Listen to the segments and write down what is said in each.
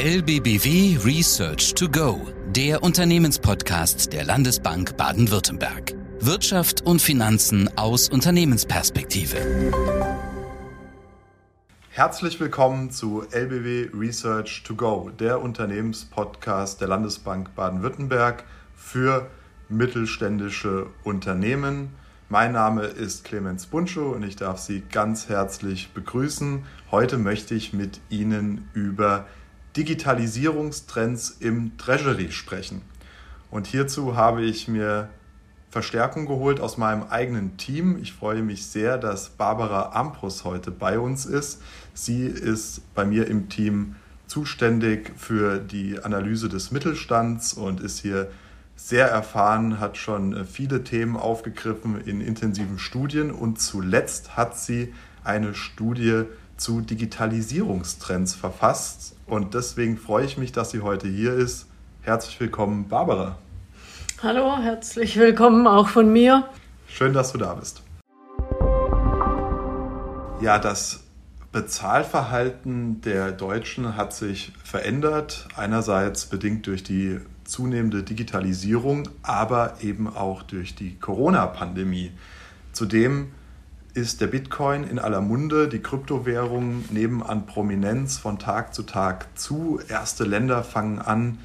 LBBW Research to Go, der Unternehmenspodcast der Landesbank Baden-Württemberg. Wirtschaft und Finanzen aus Unternehmensperspektive. Herzlich willkommen zu LBW Research to Go, der Unternehmenspodcast der Landesbank Baden-Württemberg für mittelständische Unternehmen. Mein Name ist Clemens Buntschow und ich darf Sie ganz herzlich begrüßen. Heute möchte ich mit Ihnen über Digitalisierungstrends im Treasury sprechen. Und hierzu habe ich mir Verstärkung geholt aus meinem eigenen Team. Ich freue mich sehr, dass Barbara Amprus heute bei uns ist. Sie ist bei mir im Team zuständig für die Analyse des Mittelstands und ist hier sehr erfahren, hat schon viele Themen aufgegriffen in intensiven Studien und zuletzt hat sie eine Studie zu Digitalisierungstrends verfasst. Und deswegen freue ich mich, dass sie heute hier ist. Herzlich willkommen, Barbara. Hallo, herzlich willkommen auch von mir. Schön, dass du da bist. Ja, das Bezahlverhalten der Deutschen hat sich verändert. Einerseits bedingt durch die zunehmende Digitalisierung, aber eben auch durch die Corona-Pandemie. Zudem ist der Bitcoin in aller Munde. Die Kryptowährungen nehmen an Prominenz von Tag zu Tag zu. Erste Länder fangen an,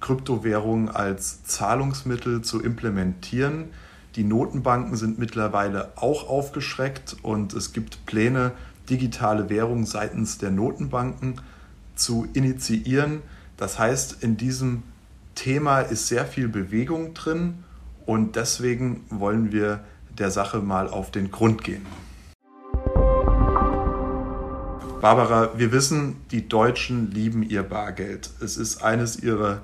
Kryptowährungen als Zahlungsmittel zu implementieren. Die Notenbanken sind mittlerweile auch aufgeschreckt und es gibt Pläne, digitale Währungen seitens der Notenbanken zu initiieren. Das heißt, in diesem Thema ist sehr viel Bewegung drin und deswegen wollen wir der Sache mal auf den Grund gehen. Barbara, wir wissen, die Deutschen lieben ihr Bargeld. Es ist eines ihrer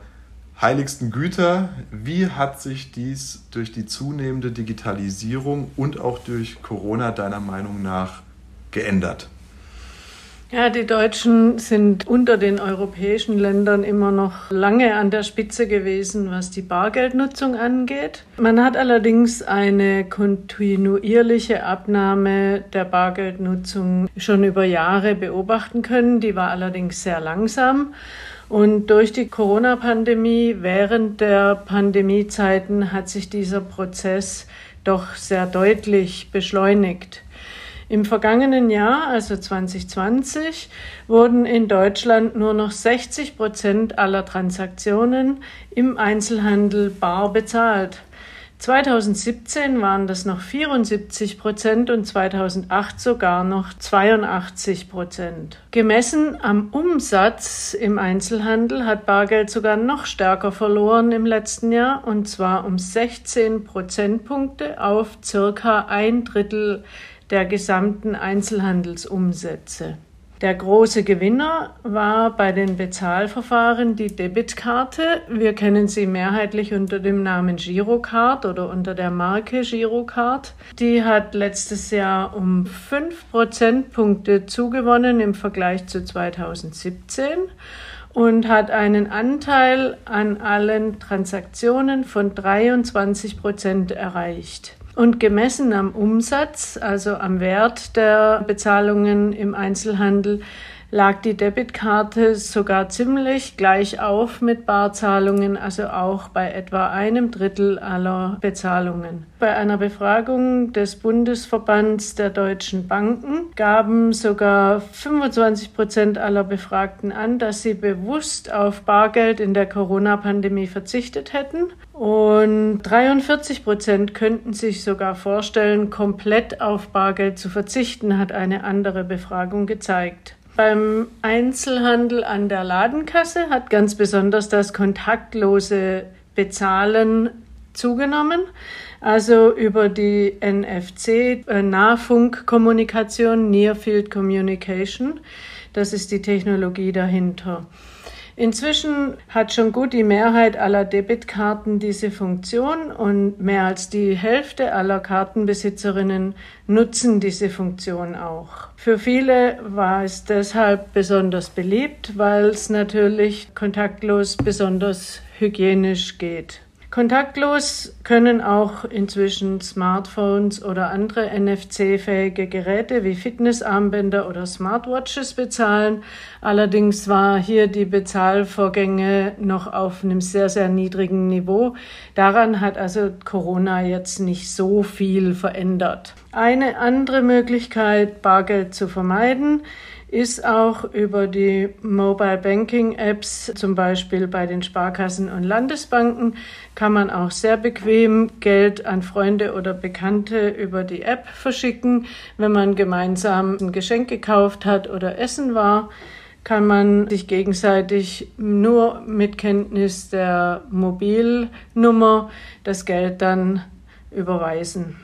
heiligsten Güter. Wie hat sich dies durch die zunehmende Digitalisierung und auch durch Corona deiner Meinung nach geändert? Ja, die Deutschen sind unter den europäischen Ländern immer noch lange an der Spitze gewesen, was die Bargeldnutzung angeht. Man hat allerdings eine kontinuierliche Abnahme der Bargeldnutzung schon über Jahre beobachten können. Die war allerdings sehr langsam. Und durch die Corona-Pandemie, während der Pandemiezeiten, hat sich dieser Prozess doch sehr deutlich beschleunigt. Im vergangenen Jahr, also 2020, wurden in Deutschland nur noch 60 Prozent aller Transaktionen im Einzelhandel bar bezahlt. 2017 waren das noch 74 Prozent und 2008 sogar noch 82 Prozent. Gemessen am Umsatz im Einzelhandel hat Bargeld sogar noch stärker verloren im letzten Jahr und zwar um 16 Prozentpunkte auf circa ein Drittel der gesamten Einzelhandelsumsätze. Der große Gewinner war bei den Bezahlverfahren die Debitkarte. Wir kennen sie mehrheitlich unter dem Namen Girocard oder unter der Marke Girocard. Die hat letztes Jahr um 5 Prozentpunkte zugewonnen im Vergleich zu 2017 und hat einen Anteil an allen Transaktionen von 23 Prozent erreicht. Und gemessen am Umsatz, also am Wert der Bezahlungen im Einzelhandel, lag die Debitkarte sogar ziemlich gleich auf mit Barzahlungen, also auch bei etwa einem Drittel aller Bezahlungen. Bei einer Befragung des Bundesverbands der deutschen Banken gaben sogar 25 Prozent aller Befragten an, dass sie bewusst auf Bargeld in der Corona-Pandemie verzichtet hätten. Und 43 Prozent könnten sich sogar vorstellen, komplett auf Bargeld zu verzichten, hat eine andere Befragung gezeigt. Beim Einzelhandel an der Ladenkasse hat ganz besonders das kontaktlose Bezahlen zugenommen. Also über die NFC, äh, Nahfunkkommunikation, Near Field Communication. Das ist die Technologie dahinter. Inzwischen hat schon gut die Mehrheit aller Debitkarten diese Funktion und mehr als die Hälfte aller Kartenbesitzerinnen nutzen diese Funktion auch. Für viele war es deshalb besonders beliebt, weil es natürlich kontaktlos besonders hygienisch geht. Kontaktlos können auch inzwischen Smartphones oder andere NFC-fähige Geräte wie Fitnessarmbänder oder Smartwatches bezahlen. Allerdings war hier die Bezahlvorgänge noch auf einem sehr, sehr niedrigen Niveau. Daran hat also Corona jetzt nicht so viel verändert. Eine andere Möglichkeit, Bargeld zu vermeiden, ist auch über die Mobile Banking Apps, zum Beispiel bei den Sparkassen und Landesbanken, kann man auch sehr bequem Geld an Freunde oder Bekannte über die App verschicken. Wenn man gemeinsam ein Geschenk gekauft hat oder essen war, kann man sich gegenseitig nur mit Kenntnis der Mobilnummer das Geld dann überweisen.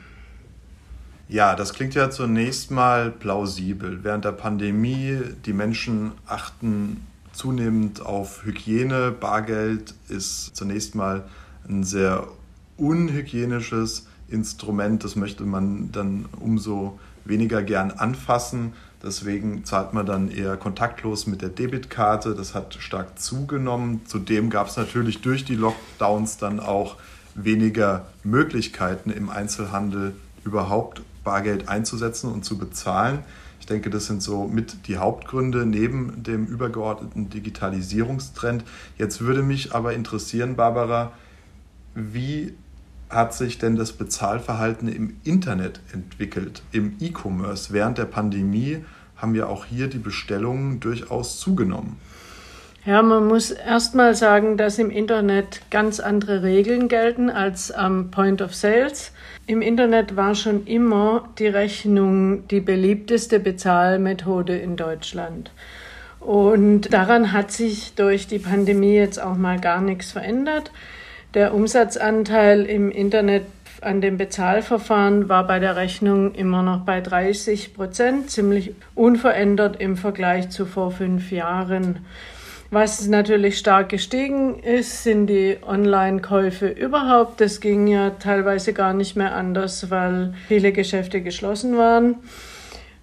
Ja, das klingt ja zunächst mal plausibel. Während der Pandemie, die Menschen achten zunehmend auf Hygiene. Bargeld ist zunächst mal ein sehr unhygienisches Instrument. Das möchte man dann umso weniger gern anfassen. Deswegen zahlt man dann eher kontaktlos mit der Debitkarte. Das hat stark zugenommen. Zudem gab es natürlich durch die Lockdowns dann auch weniger Möglichkeiten im Einzelhandel überhaupt Bargeld einzusetzen und zu bezahlen. Ich denke, das sind so mit die Hauptgründe neben dem übergeordneten Digitalisierungstrend. Jetzt würde mich aber interessieren, Barbara, wie hat sich denn das Bezahlverhalten im Internet entwickelt, im E-Commerce? Während der Pandemie haben ja auch hier die Bestellungen durchaus zugenommen. Ja, man muss erst mal sagen, dass im Internet ganz andere Regeln gelten als am Point of Sales. Im Internet war schon immer die Rechnung die beliebteste Bezahlmethode in Deutschland. Und daran hat sich durch die Pandemie jetzt auch mal gar nichts verändert. Der Umsatzanteil im Internet an dem Bezahlverfahren war bei der Rechnung immer noch bei 30 Prozent, ziemlich unverändert im Vergleich zu vor fünf Jahren. Was natürlich stark gestiegen ist, sind die Online-Käufe überhaupt. Das ging ja teilweise gar nicht mehr anders, weil viele Geschäfte geschlossen waren.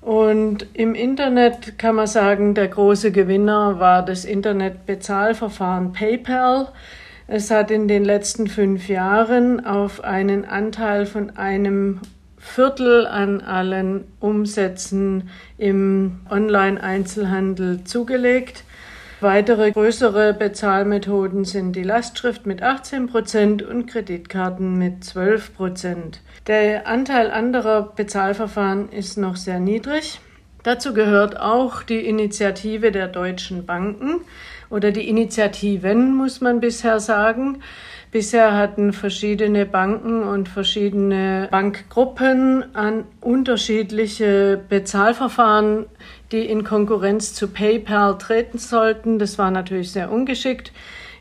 Und im Internet kann man sagen, der große Gewinner war das Internetbezahlverfahren PayPal. Es hat in den letzten fünf Jahren auf einen Anteil von einem Viertel an allen Umsätzen im Online-Einzelhandel zugelegt. Weitere größere Bezahlmethoden sind die Lastschrift mit 18 Prozent und Kreditkarten mit 12 Prozent. Der Anteil anderer Bezahlverfahren ist noch sehr niedrig. Dazu gehört auch die Initiative der deutschen Banken oder die Initiativen, muss man bisher sagen. Bisher hatten verschiedene Banken und verschiedene Bankgruppen an unterschiedliche Bezahlverfahren die in Konkurrenz zu PayPal treten sollten. Das war natürlich sehr ungeschickt.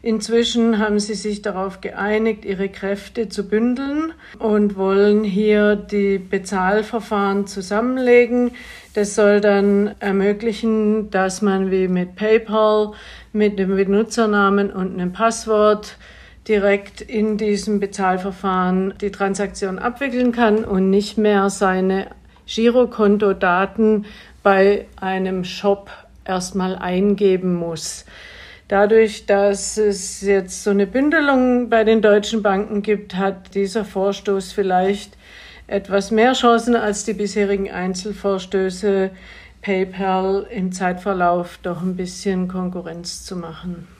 Inzwischen haben sie sich darauf geeinigt, ihre Kräfte zu bündeln und wollen hier die Bezahlverfahren zusammenlegen. Das soll dann ermöglichen, dass man wie mit PayPal mit dem Benutzernamen und einem Passwort direkt in diesem Bezahlverfahren die Transaktion abwickeln kann und nicht mehr seine Girokontodaten bei einem Shop erstmal eingeben muss. Dadurch, dass es jetzt so eine Bündelung bei den deutschen Banken gibt, hat dieser Vorstoß vielleicht etwas mehr Chancen als die bisherigen Einzelvorstöße, PayPal im Zeitverlauf doch ein bisschen Konkurrenz zu machen.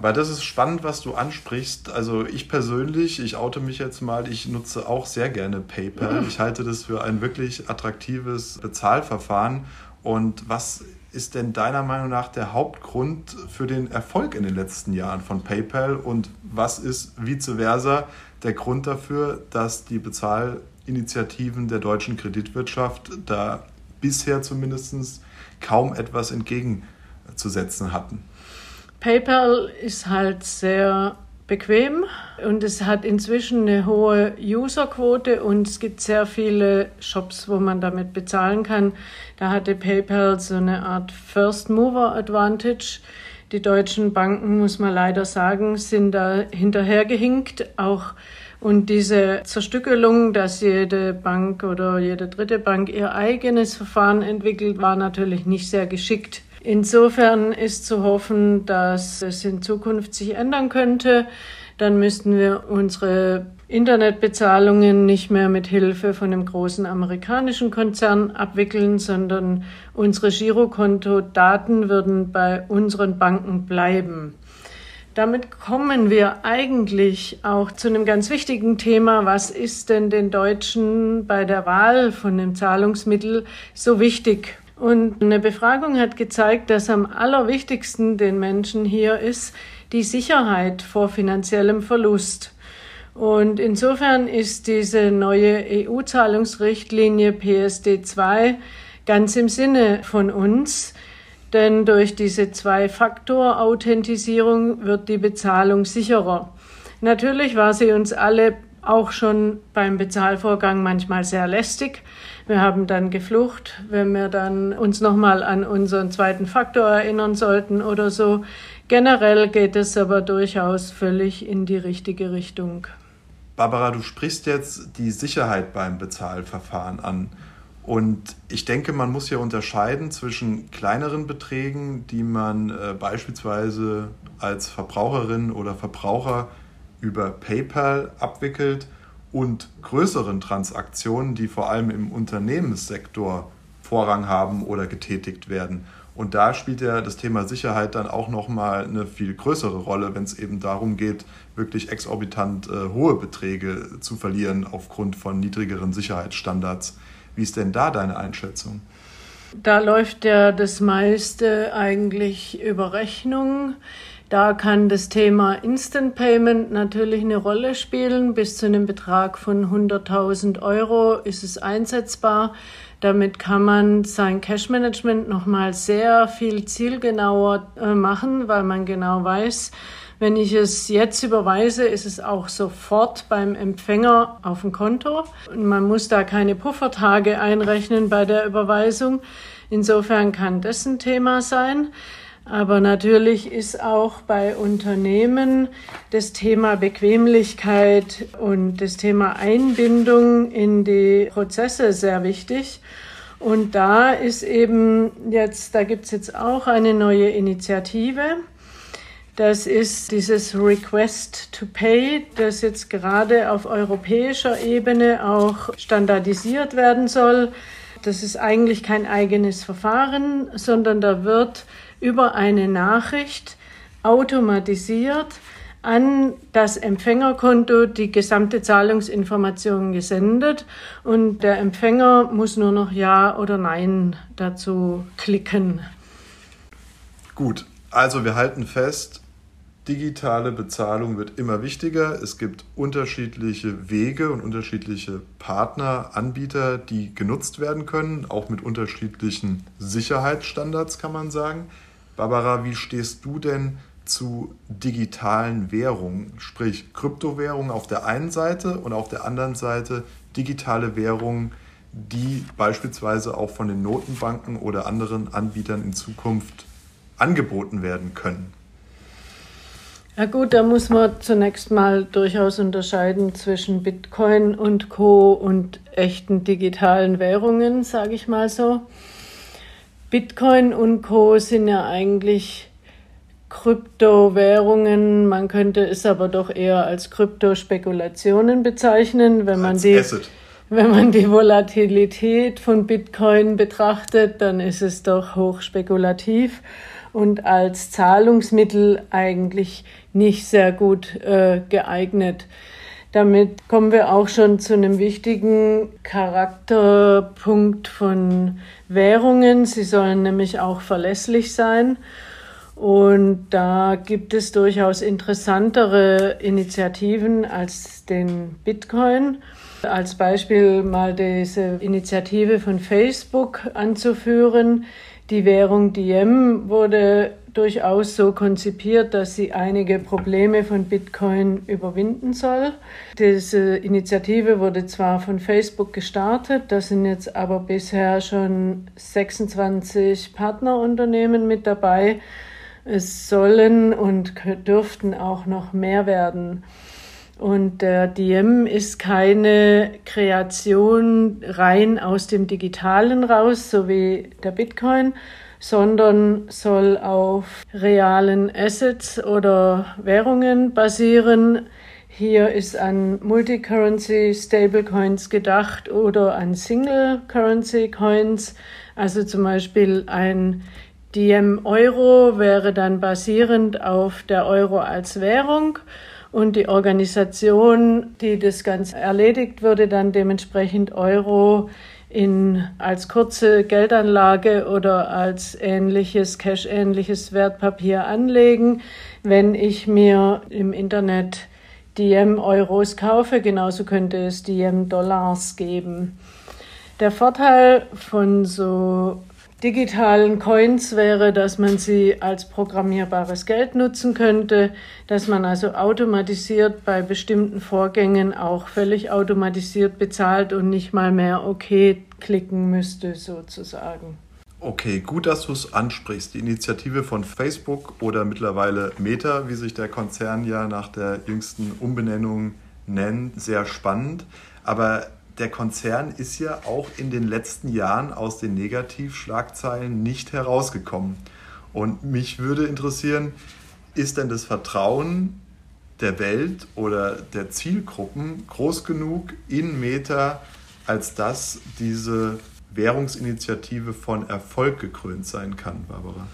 Aber das ist spannend, was du ansprichst. Also ich persönlich, ich oute mich jetzt mal, ich nutze auch sehr gerne PayPal. Ich halte das für ein wirklich attraktives Bezahlverfahren und was ist denn deiner Meinung nach der Hauptgrund für den Erfolg in den letzten Jahren von PayPal und was ist vice versa der Grund dafür, dass die Bezahlinitiativen der deutschen Kreditwirtschaft da bisher zumindest kaum etwas entgegenzusetzen hatten? PayPal ist halt sehr bequem und es hat inzwischen eine hohe Userquote und es gibt sehr viele Shops, wo man damit bezahlen kann. Da hatte PayPal so eine Art First Mover Advantage. Die deutschen Banken, muss man leider sagen, sind da hinterhergehinkt. Auch und diese Zerstückelung, dass jede Bank oder jede dritte Bank ihr eigenes Verfahren entwickelt, war natürlich nicht sehr geschickt. Insofern ist zu hoffen, dass es in Zukunft sich ändern könnte, dann müssten wir unsere Internetbezahlungen nicht mehr mit Hilfe von einem großen amerikanischen Konzern abwickeln, sondern unsere Girokonto-Daten würden bei unseren Banken bleiben. Damit kommen wir eigentlich auch zu einem ganz wichtigen Thema. Was ist denn den Deutschen bei der Wahl von dem Zahlungsmittel so wichtig? Und eine Befragung hat gezeigt, dass am allerwichtigsten den Menschen hier ist die Sicherheit vor finanziellem Verlust. Und insofern ist diese neue EU-Zahlungsrichtlinie PSD2 ganz im Sinne von uns, denn durch diese Zwei-Faktor-Authentisierung wird die Bezahlung sicherer. Natürlich war sie uns alle auch schon beim Bezahlvorgang manchmal sehr lästig. Wir haben dann geflucht, wenn wir dann uns nochmal an unseren zweiten Faktor erinnern sollten oder so. Generell geht es aber durchaus völlig in die richtige Richtung. Barbara, du sprichst jetzt die Sicherheit beim Bezahlverfahren an. Und ich denke, man muss hier unterscheiden zwischen kleineren Beträgen, die man äh, beispielsweise als Verbraucherin oder Verbraucher über PayPal abwickelt und größeren Transaktionen, die vor allem im Unternehmenssektor Vorrang haben oder getätigt werden. Und da spielt ja das Thema Sicherheit dann auch nochmal eine viel größere Rolle, wenn es eben darum geht, wirklich exorbitant äh, hohe Beträge zu verlieren aufgrund von niedrigeren Sicherheitsstandards. Wie ist denn da deine Einschätzung? Da läuft ja das meiste eigentlich über Rechnung. Da kann das Thema Instant Payment natürlich eine Rolle spielen. Bis zu einem Betrag von 100.000 Euro ist es einsetzbar. Damit kann man sein Cash-Management nochmal sehr viel zielgenauer äh, machen, weil man genau weiß, wenn ich es jetzt überweise, ist es auch sofort beim Empfänger auf dem Konto. Und man muss da keine Puffertage einrechnen bei der Überweisung. Insofern kann das ein Thema sein. Aber natürlich ist auch bei Unternehmen das Thema Bequemlichkeit und das Thema Einbindung in die Prozesse sehr wichtig. Und da ist eben jetzt, da gibt es jetzt auch eine neue Initiative. Das ist dieses Request to Pay, das jetzt gerade auf europäischer Ebene auch standardisiert werden soll. Das ist eigentlich kein eigenes Verfahren, sondern da wird über eine Nachricht automatisiert an das Empfängerkonto die gesamte Zahlungsinformation gesendet und der Empfänger muss nur noch Ja oder Nein dazu klicken. Gut, also wir halten fest, digitale Bezahlung wird immer wichtiger. Es gibt unterschiedliche Wege und unterschiedliche Partner, Anbieter, die genutzt werden können, auch mit unterschiedlichen Sicherheitsstandards kann man sagen. Barbara, wie stehst du denn zu digitalen Währungen, sprich Kryptowährungen auf der einen Seite und auf der anderen Seite digitale Währungen, die beispielsweise auch von den Notenbanken oder anderen Anbietern in Zukunft angeboten werden können? Ja gut, da muss man zunächst mal durchaus unterscheiden zwischen Bitcoin und Co. und echten digitalen Währungen, sage ich mal so. Bitcoin und Co. sind ja eigentlich Kryptowährungen, man könnte es aber doch eher als Kryptospekulationen bezeichnen, wenn man die wenn man die Volatilität von Bitcoin betrachtet, dann ist es doch hochspekulativ und als Zahlungsmittel eigentlich nicht sehr gut äh, geeignet. Damit kommen wir auch schon zu einem wichtigen Charakterpunkt von Währungen. Sie sollen nämlich auch verlässlich sein. Und da gibt es durchaus interessantere Initiativen als den Bitcoin. Als Beispiel mal diese Initiative von Facebook anzuführen. Die Währung Diem wurde durchaus so konzipiert, dass sie einige Probleme von Bitcoin überwinden soll. Diese Initiative wurde zwar von Facebook gestartet, da sind jetzt aber bisher schon 26 Partnerunternehmen mit dabei. Es sollen und dürften auch noch mehr werden. Und der Diem ist keine Kreation rein aus dem Digitalen raus, so wie der Bitcoin, sondern soll auf realen Assets oder Währungen basieren. Hier ist an Multicurrency Stablecoins gedacht oder an Single Currency Coins. Also zum Beispiel ein Diem Euro wäre dann basierend auf der Euro als Währung und die Organisation, die das Ganze erledigt, würde dann dementsprechend Euro in, als kurze Geldanlage oder als ähnliches, Cash-ähnliches Wertpapier anlegen. Wenn ich mir im Internet Diem-Euros kaufe, genauso könnte es Diem-Dollars geben. Der Vorteil von so digitalen Coins wäre, dass man sie als programmierbares Geld nutzen könnte, dass man also automatisiert bei bestimmten Vorgängen auch völlig automatisiert bezahlt und nicht mal mehr okay klicken müsste sozusagen. Okay, gut, dass du es ansprichst. Die Initiative von Facebook oder mittlerweile Meta, wie sich der Konzern ja nach der jüngsten Umbenennung nennt, sehr spannend. Aber der Konzern ist ja auch in den letzten Jahren aus den Negativschlagzeilen nicht herausgekommen. Und mich würde interessieren, ist denn das Vertrauen der Welt oder der Zielgruppen groß genug in Meta, als dass diese Währungsinitiative von Erfolg gekrönt sein kann, Barbara?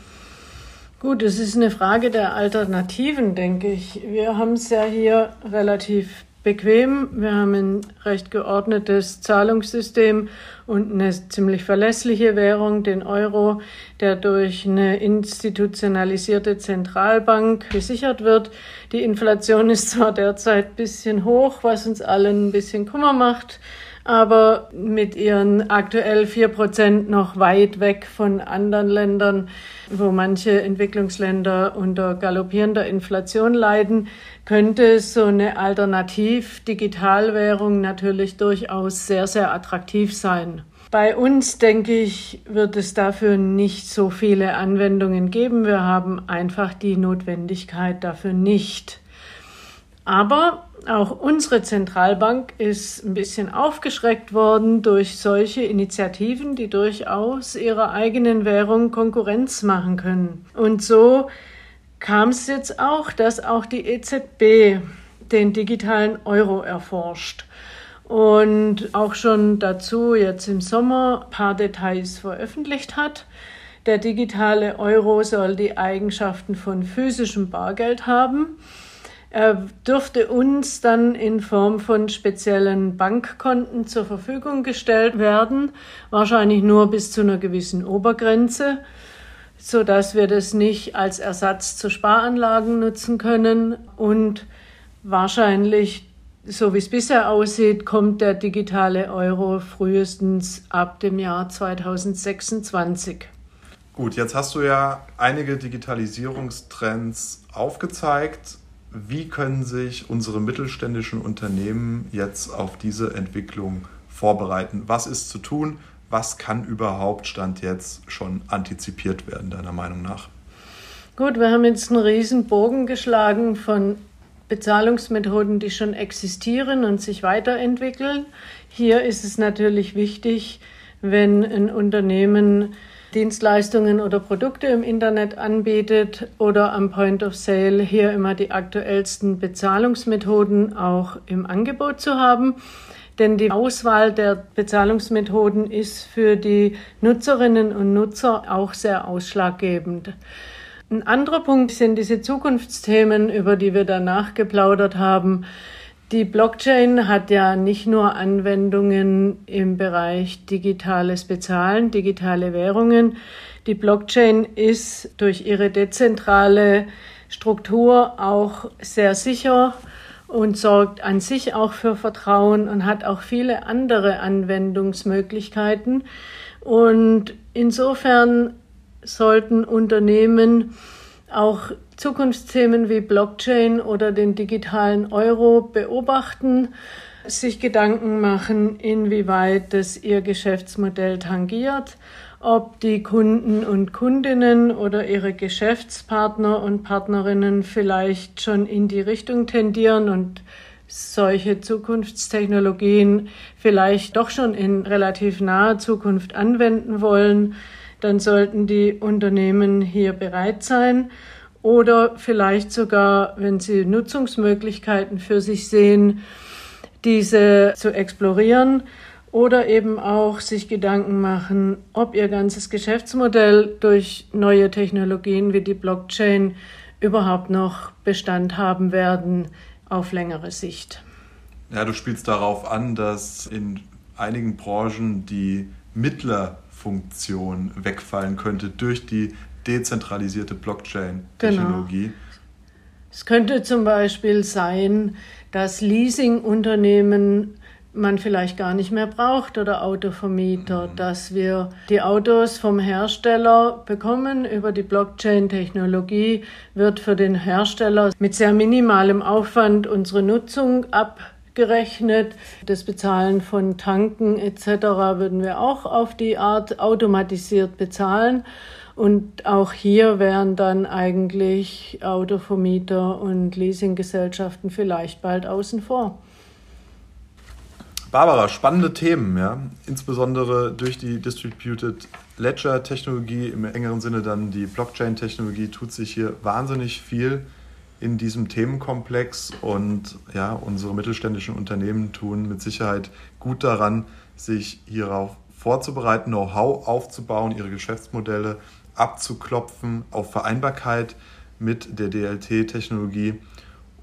Gut, es ist eine Frage der Alternativen, denke ich. Wir haben es ja hier relativ bequem. Wir haben ein recht geordnetes Zahlungssystem und eine ziemlich verlässliche Währung, den Euro, der durch eine institutionalisierte Zentralbank gesichert wird. Die Inflation ist zwar derzeit ein bisschen hoch, was uns allen ein bisschen Kummer macht, aber mit ihren aktuell vier Prozent noch weit weg von anderen Ländern, wo manche Entwicklungsländer unter galoppierender Inflation leiden, könnte so eine Alternativ-Digitalwährung natürlich durchaus sehr, sehr attraktiv sein. Bei uns, denke ich, wird es dafür nicht so viele Anwendungen geben. Wir haben einfach die Notwendigkeit dafür nicht. Aber auch unsere Zentralbank ist ein bisschen aufgeschreckt worden durch solche Initiativen, die durchaus ihrer eigenen Währung Konkurrenz machen können. Und so kam es jetzt auch, dass auch die EZB den digitalen Euro erforscht und auch schon dazu jetzt im Sommer ein paar Details veröffentlicht hat. Der digitale Euro soll die Eigenschaften von physischem Bargeld haben dürfte uns dann in Form von speziellen Bankkonten zur Verfügung gestellt werden, wahrscheinlich nur bis zu einer gewissen Obergrenze, so dass wir das nicht als Ersatz zu Sparanlagen nutzen können und wahrscheinlich so wie es bisher aussieht, kommt der digitale Euro frühestens ab dem Jahr 2026. Gut, jetzt hast du ja einige Digitalisierungstrends aufgezeigt. Wie können sich unsere mittelständischen Unternehmen jetzt auf diese Entwicklung vorbereiten? Was ist zu tun? Was kann überhaupt Stand jetzt schon antizipiert werden, deiner Meinung nach? Gut, wir haben jetzt einen riesen Bogen geschlagen von Bezahlungsmethoden, die schon existieren und sich weiterentwickeln. Hier ist es natürlich wichtig, wenn ein Unternehmen Dienstleistungen oder Produkte im Internet anbietet oder am Point of Sale hier immer die aktuellsten Bezahlungsmethoden auch im Angebot zu haben. Denn die Auswahl der Bezahlungsmethoden ist für die Nutzerinnen und Nutzer auch sehr ausschlaggebend. Ein anderer Punkt sind diese Zukunftsthemen, über die wir danach geplaudert haben. Die Blockchain hat ja nicht nur Anwendungen im Bereich digitales Bezahlen, digitale Währungen. Die Blockchain ist durch ihre dezentrale Struktur auch sehr sicher und sorgt an sich auch für Vertrauen und hat auch viele andere Anwendungsmöglichkeiten. Und insofern sollten Unternehmen auch Zukunftsthemen wie Blockchain oder den digitalen Euro beobachten, sich Gedanken machen, inwieweit das ihr Geschäftsmodell tangiert, ob die Kunden und Kundinnen oder ihre Geschäftspartner und Partnerinnen vielleicht schon in die Richtung tendieren und solche Zukunftstechnologien vielleicht doch schon in relativ naher Zukunft anwenden wollen dann sollten die Unternehmen hier bereit sein oder vielleicht sogar, wenn sie Nutzungsmöglichkeiten für sich sehen, diese zu explorieren oder eben auch sich Gedanken machen, ob ihr ganzes Geschäftsmodell durch neue Technologien wie die Blockchain überhaupt noch Bestand haben werden auf längere Sicht. Ja, du spielst darauf an, dass in einigen Branchen die Mittlerfunktion wegfallen könnte durch die dezentralisierte Blockchain-Technologie. Genau. Es könnte zum Beispiel sein, dass Leasingunternehmen man vielleicht gar nicht mehr braucht oder Autovermieter, mhm. dass wir die Autos vom Hersteller bekommen. Über die Blockchain-Technologie wird für den Hersteller mit sehr minimalem Aufwand unsere Nutzung abgerechnet. Das Bezahlen von Tanken etc. würden wir auch auf die Art automatisiert bezahlen. Und auch hier wären dann eigentlich Autovermieter und Leasinggesellschaften vielleicht bald außen vor. Barbara, spannende Themen, ja. Insbesondere durch die Distributed Ledger Technologie, im engeren Sinne dann die Blockchain Technologie, tut sich hier wahnsinnig viel in diesem Themenkomplex und ja, unsere mittelständischen Unternehmen tun mit Sicherheit gut daran, sich hierauf vorzubereiten, Know-how aufzubauen, ihre Geschäftsmodelle abzuklopfen auf Vereinbarkeit mit der DLT-Technologie.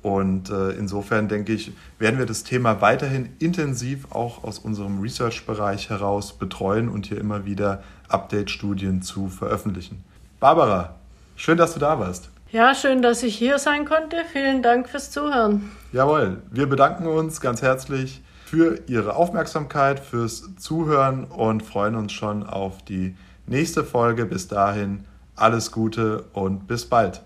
Und äh, insofern denke ich, werden wir das Thema weiterhin intensiv auch aus unserem Research-Bereich heraus betreuen und hier immer wieder Update-Studien zu veröffentlichen. Barbara, schön, dass du da warst. Ja, schön, dass ich hier sein konnte. Vielen Dank fürs Zuhören. Jawohl, wir bedanken uns ganz herzlich für Ihre Aufmerksamkeit, fürs Zuhören und freuen uns schon auf die nächste Folge. Bis dahin alles Gute und bis bald.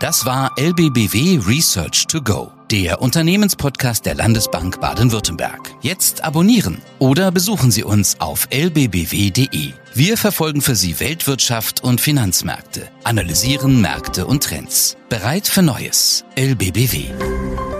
Das war LBBW Research to Go, der Unternehmenspodcast der Landesbank Baden-Württemberg. Jetzt abonnieren oder besuchen Sie uns auf lbbw.de. Wir verfolgen für Sie Weltwirtschaft und Finanzmärkte, analysieren Märkte und Trends. Bereit für Neues. LBBW.